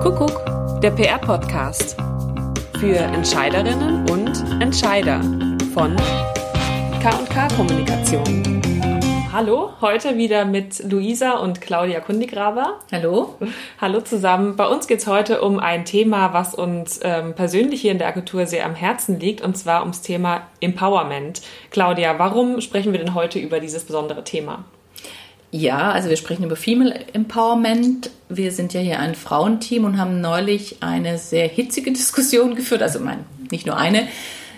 Kuckuck, der PR-Podcast für Entscheiderinnen und Entscheider von K&K Kommunikation. Hallo, heute wieder mit Luisa und Claudia Kundigraber. Hallo. Hallo zusammen. Bei uns geht es heute um ein Thema, was uns ähm, persönlich hier in der Agentur sehr am Herzen liegt, und zwar ums Thema Empowerment. Claudia, warum sprechen wir denn heute über dieses besondere Thema? Ja, also wir sprechen über Female Empowerment. Wir sind ja hier ein Frauenteam und haben neulich eine sehr hitzige Diskussion geführt. Also mein, nicht nur eine.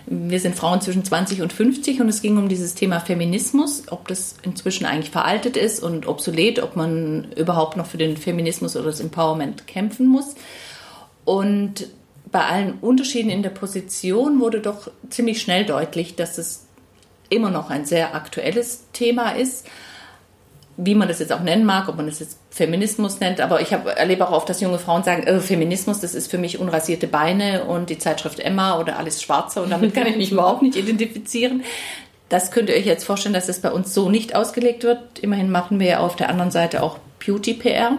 Wir sind Frauen zwischen 20 und 50 und es ging um dieses Thema Feminismus, ob das inzwischen eigentlich veraltet ist und obsolet, ob man überhaupt noch für den Feminismus oder das Empowerment kämpfen muss. Und bei allen Unterschieden in der Position wurde doch ziemlich schnell deutlich, dass es immer noch ein sehr aktuelles Thema ist wie man das jetzt auch nennen mag, ob man das jetzt Feminismus nennt, aber ich hab, erlebe auch oft, dass junge Frauen sagen, äh, Feminismus, das ist für mich unrasierte Beine und die Zeitschrift Emma oder alles Schwarze und damit kann ich mich überhaupt nicht identifizieren. Das könnt ihr euch jetzt vorstellen, dass das bei uns so nicht ausgelegt wird. Immerhin machen wir ja auf der anderen Seite auch Beauty-PR.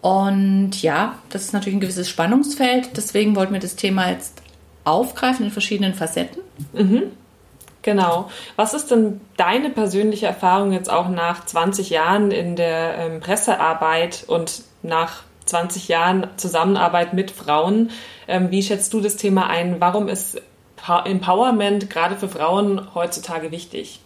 Und ja, das ist natürlich ein gewisses Spannungsfeld. Deswegen wollten wir das Thema jetzt aufgreifen in verschiedenen Facetten. Mhm. Genau. Was ist denn deine persönliche Erfahrung jetzt auch nach 20 Jahren in der ähm, Pressearbeit und nach 20 Jahren Zusammenarbeit mit Frauen? Ähm, wie schätzt du das Thema ein? Warum ist Empowerment gerade für Frauen heutzutage wichtig?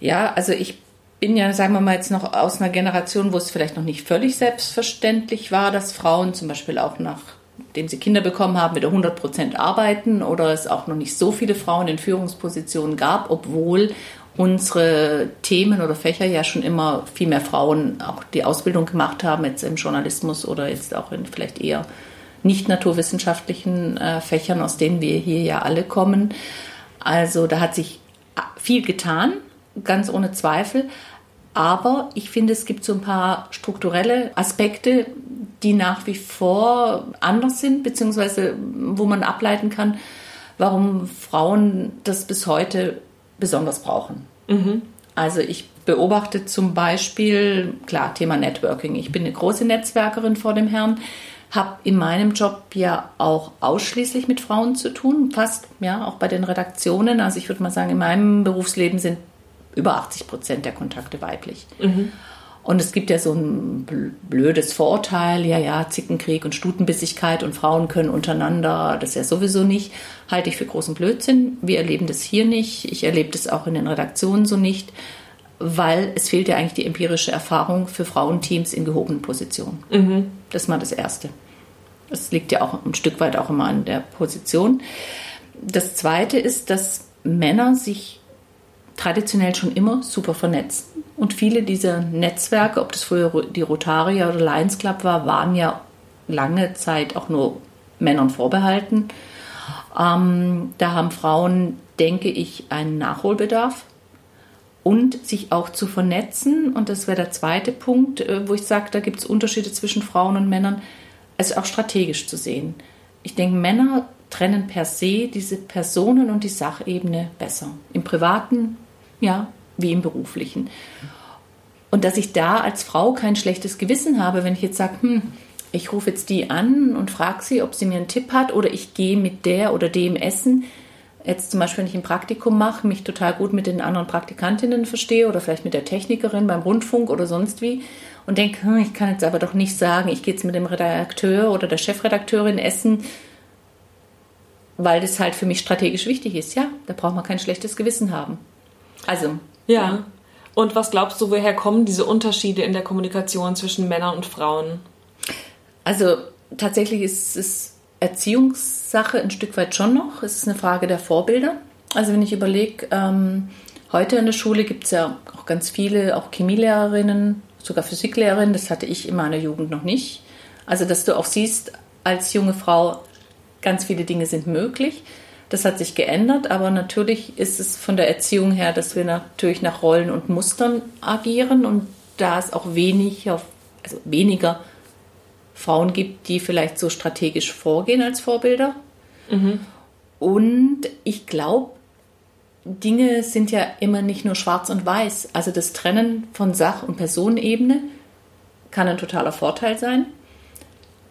Ja, also ich bin ja, sagen wir mal, jetzt noch aus einer Generation, wo es vielleicht noch nicht völlig selbstverständlich war, dass Frauen zum Beispiel auch nach dem sie Kinder bekommen haben, mit 100 Prozent arbeiten oder es auch noch nicht so viele Frauen in Führungspositionen gab, obwohl unsere Themen oder Fächer ja schon immer viel mehr Frauen auch die Ausbildung gemacht haben, jetzt im Journalismus oder jetzt auch in vielleicht eher nicht naturwissenschaftlichen äh, Fächern, aus denen wir hier ja alle kommen. Also da hat sich viel getan, ganz ohne Zweifel. Aber ich finde, es gibt so ein paar strukturelle Aspekte, die nach wie vor anders sind, beziehungsweise wo man ableiten kann, warum Frauen das bis heute besonders brauchen. Mhm. Also ich beobachte zum Beispiel, klar, Thema Networking. Ich bin eine große Netzwerkerin vor dem Herrn, habe in meinem Job ja auch ausschließlich mit Frauen zu tun, fast, ja, auch bei den Redaktionen. Also ich würde mal sagen, in meinem Berufsleben sind über 80 Prozent der Kontakte weiblich. Mhm. Und es gibt ja so ein blödes Vorurteil, ja, ja, Zickenkrieg und Stutenbissigkeit und Frauen können untereinander, das ist ja sowieso nicht, halte ich für großen Blödsinn. Wir erleben das hier nicht, ich erlebe das auch in den Redaktionen so nicht, weil es fehlt ja eigentlich die empirische Erfahrung für Frauenteams in gehobenen Positionen. Mhm. Das ist mal das Erste. Das liegt ja auch ein Stück weit auch immer an der Position. Das Zweite ist, dass Männer sich traditionell schon immer super vernetzen. Und viele dieser Netzwerke, ob das früher die Rotaria oder Lions Club war, waren ja lange Zeit auch nur Männern vorbehalten. Ähm, da haben Frauen, denke ich, einen Nachholbedarf und sich auch zu vernetzen. Und das wäre der zweite Punkt, äh, wo ich sage, da gibt es Unterschiede zwischen Frauen und Männern, also auch strategisch zu sehen. Ich denke, Männer trennen per se diese Personen- und die Sachebene besser. Im privaten ja, wie im beruflichen. Und dass ich da als Frau kein schlechtes Gewissen habe, wenn ich jetzt sage, hm, ich rufe jetzt die an und frage sie, ob sie mir einen Tipp hat oder ich gehe mit der oder dem essen. Jetzt zum Beispiel, wenn ich ein Praktikum mache, mich total gut mit den anderen Praktikantinnen verstehe oder vielleicht mit der Technikerin beim Rundfunk oder sonst wie und denke, hm, ich kann jetzt aber doch nicht sagen, ich gehe jetzt mit dem Redakteur oder der Chefredakteurin essen, weil das halt für mich strategisch wichtig ist. Ja, da braucht man kein schlechtes Gewissen haben. Also. Ja. ja. Und was glaubst du, woher kommen diese Unterschiede in der Kommunikation zwischen Männern und Frauen? Also tatsächlich ist es Erziehungssache ein Stück weit schon noch. Es ist eine Frage der Vorbilder. Also wenn ich überlege, ähm, heute in der Schule gibt es ja auch ganz viele, auch Chemielehrerinnen, sogar Physiklehrerinnen. Das hatte ich in meiner Jugend noch nicht. Also dass du auch siehst, als junge Frau, ganz viele Dinge sind möglich. Das hat sich geändert, aber natürlich ist es von der Erziehung her, dass wir natürlich nach Rollen und Mustern agieren und da es auch wenig, also weniger Frauen gibt, die vielleicht so strategisch vorgehen als Vorbilder. Mhm. Und ich glaube, Dinge sind ja immer nicht nur schwarz und weiß. Also das Trennen von Sach- und Personenebene kann ein totaler Vorteil sein.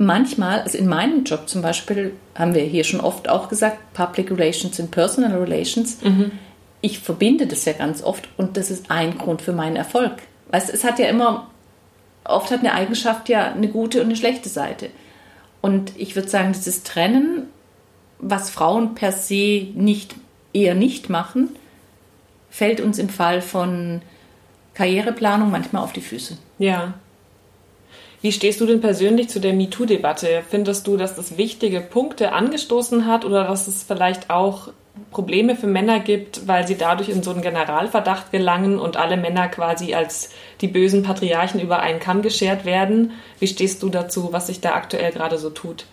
Manchmal, also in meinem Job zum Beispiel, haben wir hier schon oft auch gesagt, Public Relations und Personal Relations. Mhm. Ich verbinde das ja ganz oft und das ist ein Grund für meinen Erfolg. Weißt, es hat ja immer, oft hat eine Eigenschaft ja eine gute und eine schlechte Seite. Und ich würde sagen, dieses Trennen, was Frauen per se nicht, eher nicht machen, fällt uns im Fall von Karriereplanung manchmal auf die Füße. Ja. Wie stehst du denn persönlich zu der MeToo-Debatte? Findest du, dass das wichtige Punkte angestoßen hat oder dass es vielleicht auch Probleme für Männer gibt, weil sie dadurch in so einen Generalverdacht gelangen und alle Männer quasi als die bösen Patriarchen über einen Kamm geschert werden? Wie stehst du dazu, was sich da aktuell gerade so tut?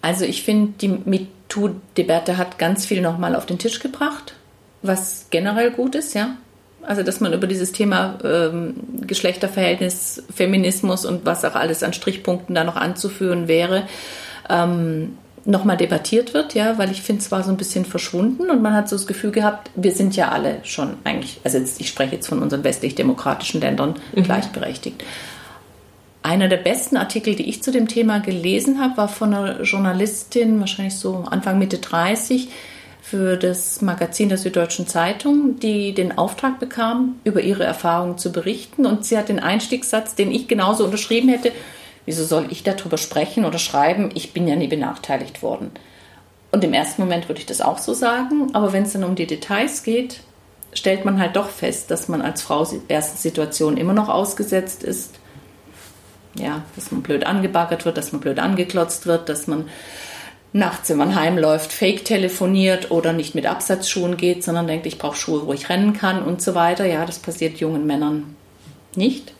Also ich finde, die MeToo-Debatte hat ganz viel nochmal auf den Tisch gebracht, was generell gut ist, ja. Also, dass man über dieses Thema ähm, Geschlechterverhältnis, Feminismus und was auch alles an Strichpunkten da noch anzuführen wäre, ähm, nochmal debattiert wird, ja, weil ich finde, es war so ein bisschen verschwunden und man hat so das Gefühl gehabt, wir sind ja alle schon eigentlich, also jetzt, ich spreche jetzt von unseren westlich-demokratischen Ländern, mhm. gleichberechtigt. Einer der besten Artikel, die ich zu dem Thema gelesen habe, war von einer Journalistin, wahrscheinlich so Anfang Mitte 30, für das Magazin der Süddeutschen Zeitung, die den Auftrag bekam, über ihre Erfahrungen zu berichten. Und sie hat den Einstiegssatz, den ich genauso unterschrieben hätte, wieso soll ich darüber sprechen oder schreiben? Ich bin ja nie benachteiligt worden. Und im ersten Moment würde ich das auch so sagen, aber wenn es dann um die Details geht, stellt man halt doch fest, dass man als Frau ersten Situation immer noch ausgesetzt ist. Ja, dass man blöd angebaggert wird, dass man blöd angeklotzt wird, dass man nachts, wenn man heimläuft, fake telefoniert oder nicht mit Absatzschuhen geht, sondern denkt, ich brauche Schuhe, wo ich rennen kann und so weiter. Ja, das passiert jungen Männern nicht.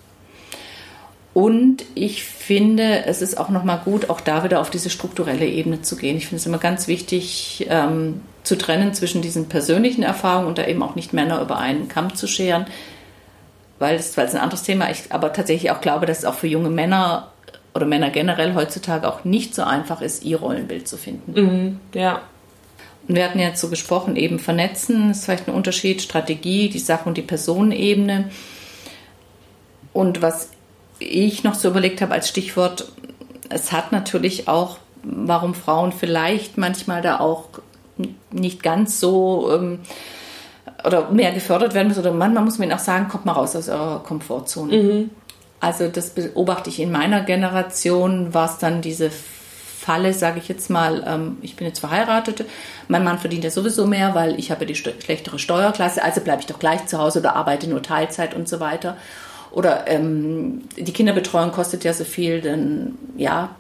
Und ich finde, es ist auch nochmal gut, auch da wieder auf diese strukturelle Ebene zu gehen. Ich finde es immer ganz wichtig, ähm, zu trennen zwischen diesen persönlichen Erfahrungen und da eben auch nicht Männer über einen Kamm zu scheren, weil es, weil es ein anderes Thema ist, aber tatsächlich auch glaube, dass es auch für junge Männer oder Männer generell heutzutage auch nicht so einfach ist, ihr Rollenbild zu finden. Mhm, ja. Und wir hatten jetzt so gesprochen, eben vernetzen, ist vielleicht ein Unterschied, Strategie, die Sache und die Personenebene. Und was ich noch so überlegt habe als Stichwort, es hat natürlich auch, warum Frauen vielleicht manchmal da auch nicht ganz so ähm, oder mehr gefördert werden müssen. Oder manchmal muss man ihnen auch sagen, kommt mal raus aus eurer Komfortzone. Mhm. Also das beobachte ich in meiner Generation, war es dann diese Falle, sage ich jetzt mal, ähm, ich bin jetzt verheiratet, mein Mann verdient ja sowieso mehr, weil ich habe ja die schlechtere Steuerklasse, also bleibe ich doch gleich zu Hause oder arbeite nur Teilzeit und so weiter. Oder ähm, die Kinderbetreuung kostet ja so viel, dann ja,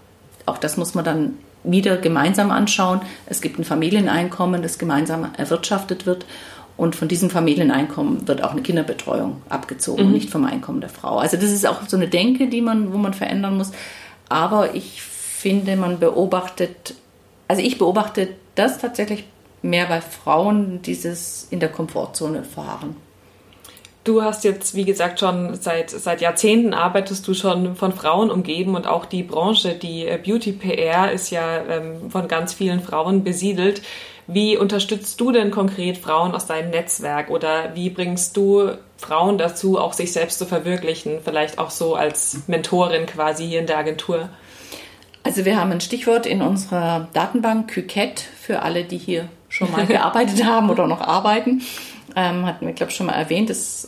auch das muss man dann wieder gemeinsam anschauen. Es gibt ein Familieneinkommen, das gemeinsam erwirtschaftet wird. Und von diesem Familieneinkommen wird auch eine Kinderbetreuung abgezogen, mhm. nicht vom Einkommen der Frau. Also das ist auch so eine Denke, die man, wo man verändern muss. Aber ich finde, man beobachtet, also ich beobachte das tatsächlich mehr bei Frauen, dieses in der Komfortzone fahren. Du hast jetzt, wie gesagt, schon seit, seit Jahrzehnten arbeitest du schon von Frauen umgeben und auch die Branche, die äh, Beauty PR ist ja ähm, von ganz vielen Frauen besiedelt. Wie unterstützt du denn konkret Frauen aus deinem Netzwerk oder wie bringst du Frauen dazu, auch sich selbst zu verwirklichen, vielleicht auch so als Mentorin quasi hier in der Agentur? Also wir haben ein Stichwort in unserer Datenbank, Küket, für alle, die hier schon mal gearbeitet haben oder noch arbeiten. Ähm, hatten wir, glaube ich, schon mal erwähnt. Das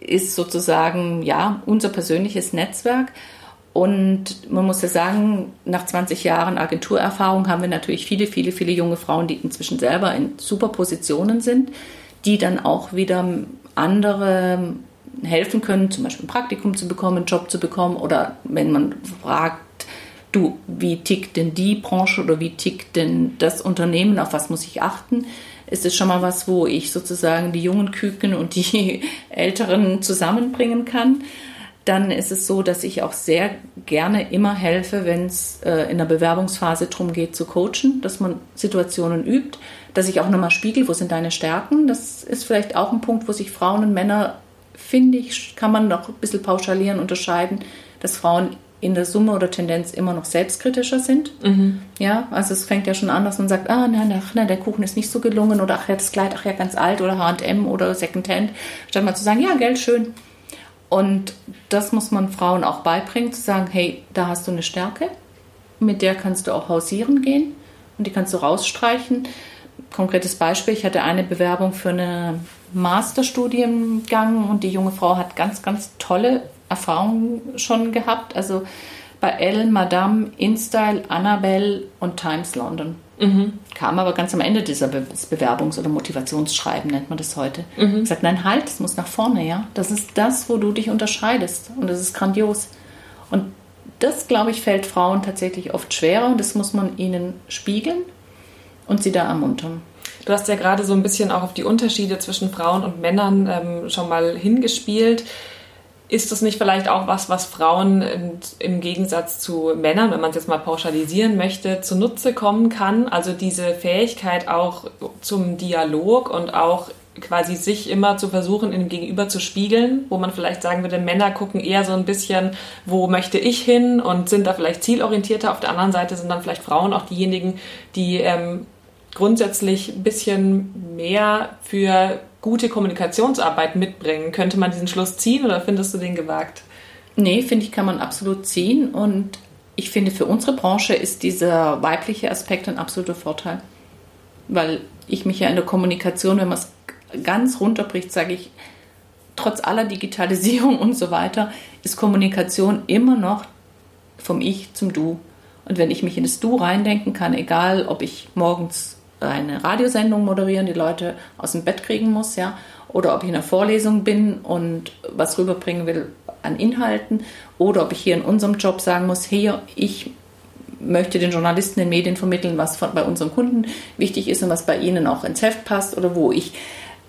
ist sozusagen ja unser persönliches Netzwerk. Und man muss ja sagen, nach 20 Jahren Agenturerfahrung haben wir natürlich viele, viele, viele junge Frauen, die inzwischen selber in super Positionen sind, die dann auch wieder andere helfen können, zum Beispiel ein Praktikum zu bekommen, einen Job zu bekommen. Oder wenn man fragt, du, wie tickt denn die Branche oder wie tickt denn das Unternehmen, auf was muss ich achten, ist es schon mal was, wo ich sozusagen die jungen Küken und die Älteren zusammenbringen kann dann ist es so, dass ich auch sehr gerne immer helfe, wenn es äh, in der Bewerbungsphase darum geht, zu coachen, dass man Situationen übt, dass ich auch nochmal spiegel, wo sind deine Stärken. Das ist vielleicht auch ein Punkt, wo sich Frauen und Männer, finde ich, kann man noch ein bisschen pauschalieren, unterscheiden, dass Frauen in der Summe oder Tendenz immer noch selbstkritischer sind. Mhm. Ja, also es fängt ja schon an, dass man sagt, ah, nein, ach, nein, der Kuchen ist nicht so gelungen oder ach ja, das Kleid, ach ja, ganz alt oder H&M oder Secondhand, statt mal zu sagen, ja, Geld schön Und das muss man Frauen auch beibringen, zu sagen, hey, da hast du eine Stärke, mit der kannst du auch hausieren gehen und die kannst du rausstreichen. Konkretes Beispiel, ich hatte eine Bewerbung für einen Masterstudiengang und die junge Frau hat ganz, ganz tolle Erfahrungen schon gehabt. Also bei Elle, Madame, InStyle, Annabelle und Times London. Mhm. Kam aber ganz am Ende dieser Be Bewerbungs- oder Motivationsschreiben, nennt man das heute. Mhm. Ich sagte, nein, halt, es muss nach vorne, ja. Das ist das, wo du dich unterscheidest. Und das ist grandios. Und das, glaube ich, fällt Frauen tatsächlich oft schwerer und das muss man ihnen spiegeln und sie da ermuntern. Du hast ja gerade so ein bisschen auch auf die Unterschiede zwischen Frauen und Männern ähm, schon mal hingespielt ist das nicht vielleicht auch was, was Frauen im Gegensatz zu Männern, wenn man es jetzt mal pauschalisieren möchte, zunutze kommen kann? Also diese Fähigkeit auch zum Dialog und auch quasi sich immer zu versuchen, in dem Gegenüber zu spiegeln, wo man vielleicht sagen würde, Männer gucken eher so ein bisschen, wo möchte ich hin und sind da vielleicht zielorientierter. Auf der anderen Seite sind dann vielleicht Frauen auch diejenigen, die ähm, grundsätzlich ein bisschen mehr für gute Kommunikationsarbeit mitbringen. Könnte man diesen Schluss ziehen oder findest du den gewagt? Nee, finde ich, kann man absolut ziehen. Und ich finde, für unsere Branche ist dieser weibliche Aspekt ein absoluter Vorteil. Weil ich mich ja in der Kommunikation, wenn man es ganz runterbricht, sage ich, trotz aller Digitalisierung und so weiter, ist Kommunikation immer noch vom Ich zum Du. Und wenn ich mich in das Du reindenken kann, egal ob ich morgens eine Radiosendung moderieren, die Leute aus dem Bett kriegen muss, ja, oder ob ich in einer Vorlesung bin und was rüberbringen will an Inhalten, oder ob ich hier in unserem Job sagen muss, hier, ich möchte den Journalisten, den Medien vermitteln, was von, bei unseren Kunden wichtig ist und was bei ihnen auch ins Heft passt, oder wo ich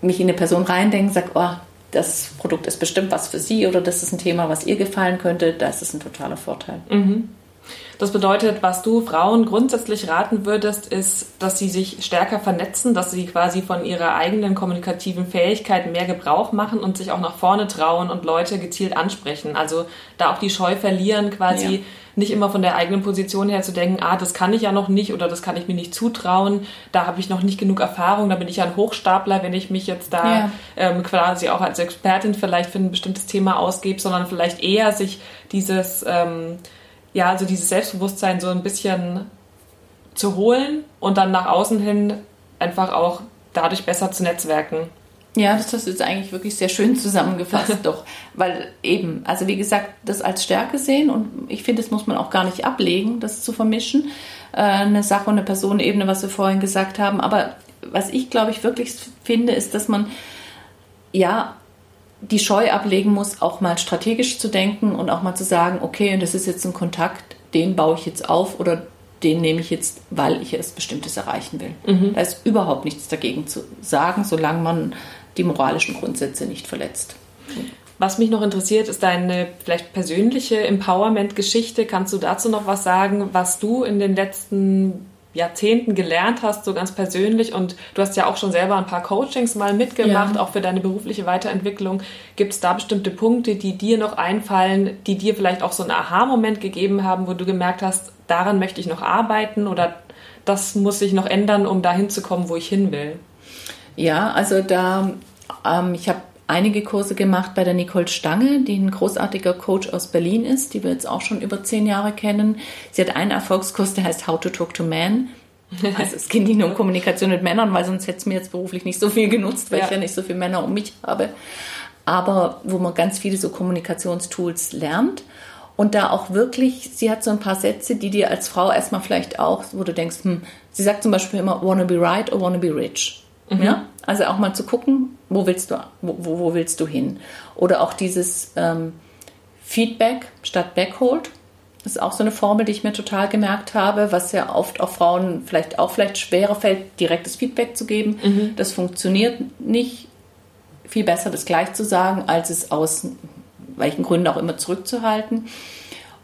mich in eine Person reindenke, sage, oh, das Produkt ist bestimmt was für Sie oder das ist ein Thema, was ihr gefallen könnte, das ist ein totaler Vorteil. Mhm. Das bedeutet, was du Frauen grundsätzlich raten würdest, ist, dass sie sich stärker vernetzen, dass sie quasi von ihrer eigenen kommunikativen Fähigkeit mehr Gebrauch machen und sich auch nach vorne trauen und Leute gezielt ansprechen. Also da auch die Scheu verlieren, quasi ja. nicht immer von der eigenen Position her zu denken, ah, das kann ich ja noch nicht oder das kann ich mir nicht zutrauen, da habe ich noch nicht genug Erfahrung, da bin ich ja ein Hochstapler, wenn ich mich jetzt da ja. ähm, quasi auch als Expertin vielleicht für ein bestimmtes Thema ausgebe, sondern vielleicht eher sich dieses ähm, ja, also dieses Selbstbewusstsein so ein bisschen zu holen und dann nach außen hin einfach auch dadurch besser zu netzwerken. Ja, das hast du jetzt eigentlich wirklich sehr schön zusammengefasst, doch. Weil eben, also wie gesagt, das als Stärke sehen und ich finde, das muss man auch gar nicht ablegen, das zu vermischen. Äh, eine Sache und eine Personenebene, was wir vorhin gesagt haben. Aber was ich, glaube ich, wirklich finde, ist, dass man ja die Scheu ablegen muss, auch mal strategisch zu denken und auch mal zu sagen, okay, und das ist jetzt ein Kontakt, den baue ich jetzt auf oder den nehme ich jetzt, weil ich etwas Bestimmtes erreichen will. Mhm. Da ist überhaupt nichts dagegen zu sagen, solange man die moralischen Grundsätze nicht verletzt. Was mich noch interessiert, ist deine vielleicht persönliche Empowerment-Geschichte. Kannst du dazu noch was sagen, was du in den letzten Jahrzehnten gelernt hast, so ganz persönlich. Und du hast ja auch schon selber ein paar Coachings mal mitgemacht, ja. auch für deine berufliche Weiterentwicklung. Gibt es da bestimmte Punkte, die dir noch einfallen, die dir vielleicht auch so einen Aha-Moment gegeben haben, wo du gemerkt hast, daran möchte ich noch arbeiten oder das muss sich noch ändern, um dahin zu kommen, wo ich hin will? Ja, also da, ähm, ich habe einige Kurse gemacht bei der Nicole Stange, die ein großartiger Coach aus Berlin ist, die wir jetzt auch schon über zehn Jahre kennen. Sie hat einen Erfolgskurs, der heißt How to Talk to Men. Also es geht nicht nur um Kommunikation mit Männern, weil sonst hätte es mir jetzt beruflich nicht so viel genutzt, weil ja. ich ja nicht so viele Männer um mich habe. Aber wo man ganz viele so Kommunikationstools lernt. Und da auch wirklich, sie hat so ein paar Sätze, die dir als Frau erstmal vielleicht auch, wo du denkst, hm, sie sagt zum Beispiel immer, wanna be right or wanna be rich. Mhm. Ja? Also auch mal zu gucken, wo willst du, wo, wo willst du hin? Oder auch dieses ähm, Feedback statt Backhold. Das ist auch so eine Formel, die ich mir total gemerkt habe, was ja oft auch Frauen vielleicht auch vielleicht schwerer fällt, direktes Feedback zu geben. Mhm. Das funktioniert nicht. Viel besser, das gleich zu sagen, als es aus welchen Gründen auch immer zurückzuhalten.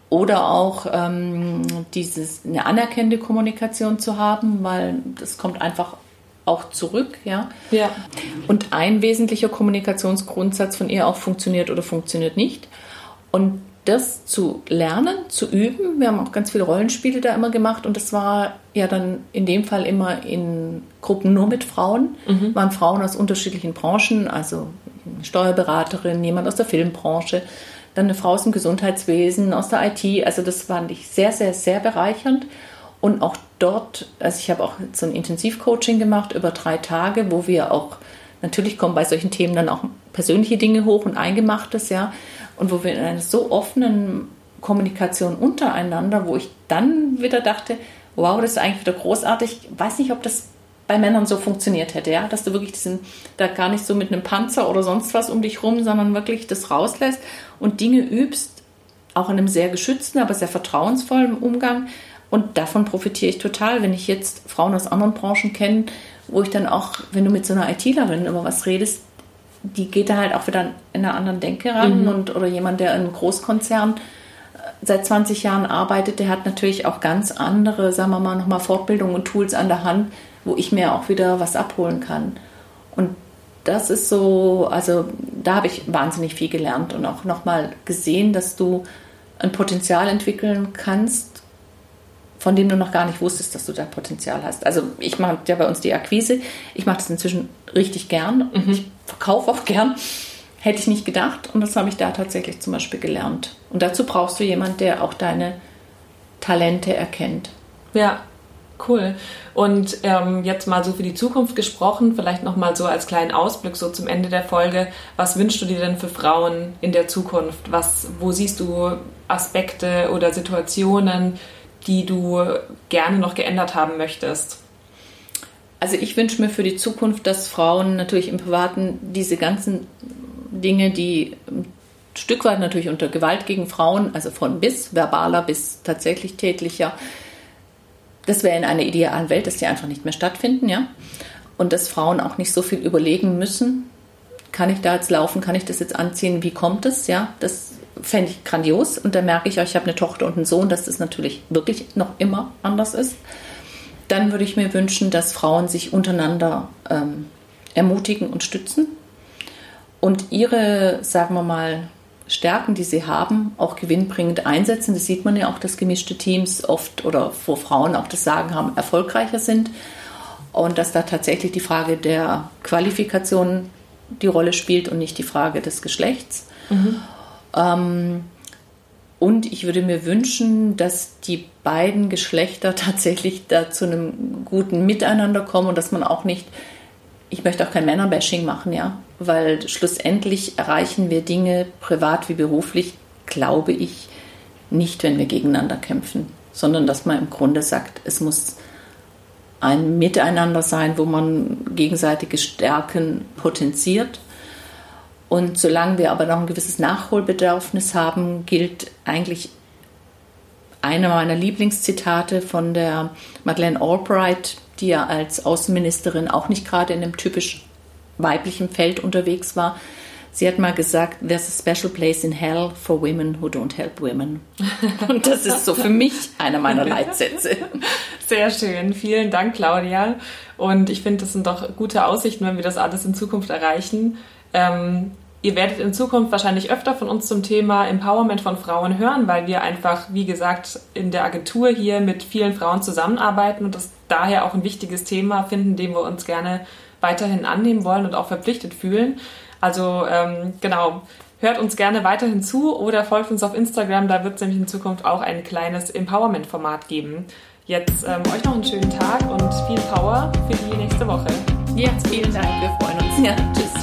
Oder auch ähm, dieses eine anerkennende Kommunikation zu haben, weil das kommt einfach auch zurück, ja. ja. Und ein wesentlicher Kommunikationsgrundsatz von ihr auch funktioniert oder funktioniert nicht. Und das zu lernen, zu üben. Wir haben auch ganz viele Rollenspiele da immer gemacht und das war ja dann in dem Fall immer in Gruppen nur mit Frauen, mhm. waren Frauen aus unterschiedlichen Branchen, also Steuerberaterin, jemand aus der Filmbranche, dann eine Frau aus dem Gesundheitswesen, aus der IT. Also das fand ich sehr, sehr, sehr bereichernd. Und auch dort, also ich habe auch so ein Intensivcoaching gemacht über drei Tage, wo wir auch, natürlich kommen bei solchen Themen dann auch persönliche Dinge hoch und Eingemachtes, ja. Und wo wir in einer so offenen Kommunikation untereinander, wo ich dann wieder dachte, wow, das ist eigentlich wieder großartig. Ich weiß nicht, ob das bei Männern so funktioniert hätte, ja, dass du wirklich diesen, da gar nicht so mit einem Panzer oder sonst was um dich rum, sondern wirklich das rauslässt und Dinge übst, auch in einem sehr geschützten, aber sehr vertrauensvollen Umgang. Und davon profitiere ich total, wenn ich jetzt Frauen aus anderen Branchen kenne, wo ich dann auch, wenn du mit so einer ITlerin über was redest, die geht da halt auch wieder in einer anderen Denke ran mhm. und oder jemand, der in einem Großkonzern äh, seit 20 Jahren arbeitet, der hat natürlich auch ganz andere, sagen wir mal, nochmal Fortbildungen und Tools an der Hand, wo ich mir auch wieder was abholen kann. Und das ist so, also da habe ich wahnsinnig viel gelernt und auch nochmal gesehen, dass du ein Potenzial entwickeln kannst, von dem du noch gar nicht wusstest, dass du da Potenzial hast. Also ich mache ja bei uns die Akquise. Ich mache das inzwischen richtig gern. Mhm. Ich verkaufe auch gern. Hätte ich nicht gedacht. Und das habe ich da tatsächlich zum Beispiel gelernt. Und dazu brauchst du jemanden, der auch deine Talente erkennt. Ja, Cool. Und ähm, jetzt mal so für die Zukunft gesprochen, vielleicht nochmal so als kleinen Ausblick so zum Ende der Folge. Was wünschst du dir denn für Frauen in der Zukunft? Was, wo siehst du Aspekte oder Situationen, die du gerne noch geändert haben möchtest? Also ich wünsche mir für die Zukunft, dass Frauen natürlich im Privaten diese ganzen Dinge, die ein Stück weit natürlich unter Gewalt gegen Frauen, also von bis verbaler bis tatsächlich tätlicher, das wäre in einer idealen Welt, dass die einfach nicht mehr stattfinden, ja. Und dass Frauen auch nicht so viel überlegen müssen, kann ich da jetzt laufen, kann ich das jetzt anziehen, wie kommt es, ja. Das fände ich grandios. Und da merke ich auch, ich habe eine Tochter und einen Sohn, dass das natürlich wirklich noch immer anders ist. Dann würde ich mir wünschen, dass Frauen sich untereinander ähm, ermutigen und stützen und ihre, sagen wir mal, Stärken, die sie haben, auch gewinnbringend einsetzen. Das sieht man ja auch, dass gemischte Teams oft oder wo Frauen auch das Sagen haben, erfolgreicher sind. Und dass da tatsächlich die Frage der Qualifikation die Rolle spielt und nicht die Frage des Geschlechts. Mhm. Ähm, und ich würde mir wünschen, dass die beiden Geschlechter tatsächlich da zu einem guten Miteinander kommen und dass man auch nicht, ich möchte auch kein Männerbashing machen, ja, weil schlussendlich erreichen wir Dinge, privat wie beruflich, glaube ich, nicht, wenn wir gegeneinander kämpfen, sondern dass man im Grunde sagt, es muss ein Miteinander sein, wo man gegenseitige Stärken potenziert. Und solange wir aber noch ein gewisses Nachholbedürfnis haben, gilt eigentlich einer meiner Lieblingszitate von der Madeleine Albright, die ja als Außenministerin auch nicht gerade in einem typisch weiblichen Feld unterwegs war. Sie hat mal gesagt, there's a special place in hell for women who don't help women. Und das ist so für mich einer meiner Leitsätze. Sehr schön. Vielen Dank, Claudia. Und ich finde, das sind doch gute Aussichten, wenn wir das alles in Zukunft erreichen. Ähm, ihr werdet in Zukunft wahrscheinlich öfter von uns zum Thema Empowerment von Frauen hören, weil wir einfach, wie gesagt, in der Agentur hier mit vielen Frauen zusammenarbeiten und das daher auch ein wichtiges Thema finden, dem wir uns gerne weiterhin annehmen wollen und auch verpflichtet fühlen. Also ähm, genau, hört uns gerne weiterhin zu oder folgt uns auf Instagram, da wird es nämlich in Zukunft auch ein kleines Empowerment-Format geben. Jetzt ähm, euch noch einen schönen Tag und viel Power für die nächste Woche. Ja, vielen Dank, wir freuen uns. Ja, tschüss.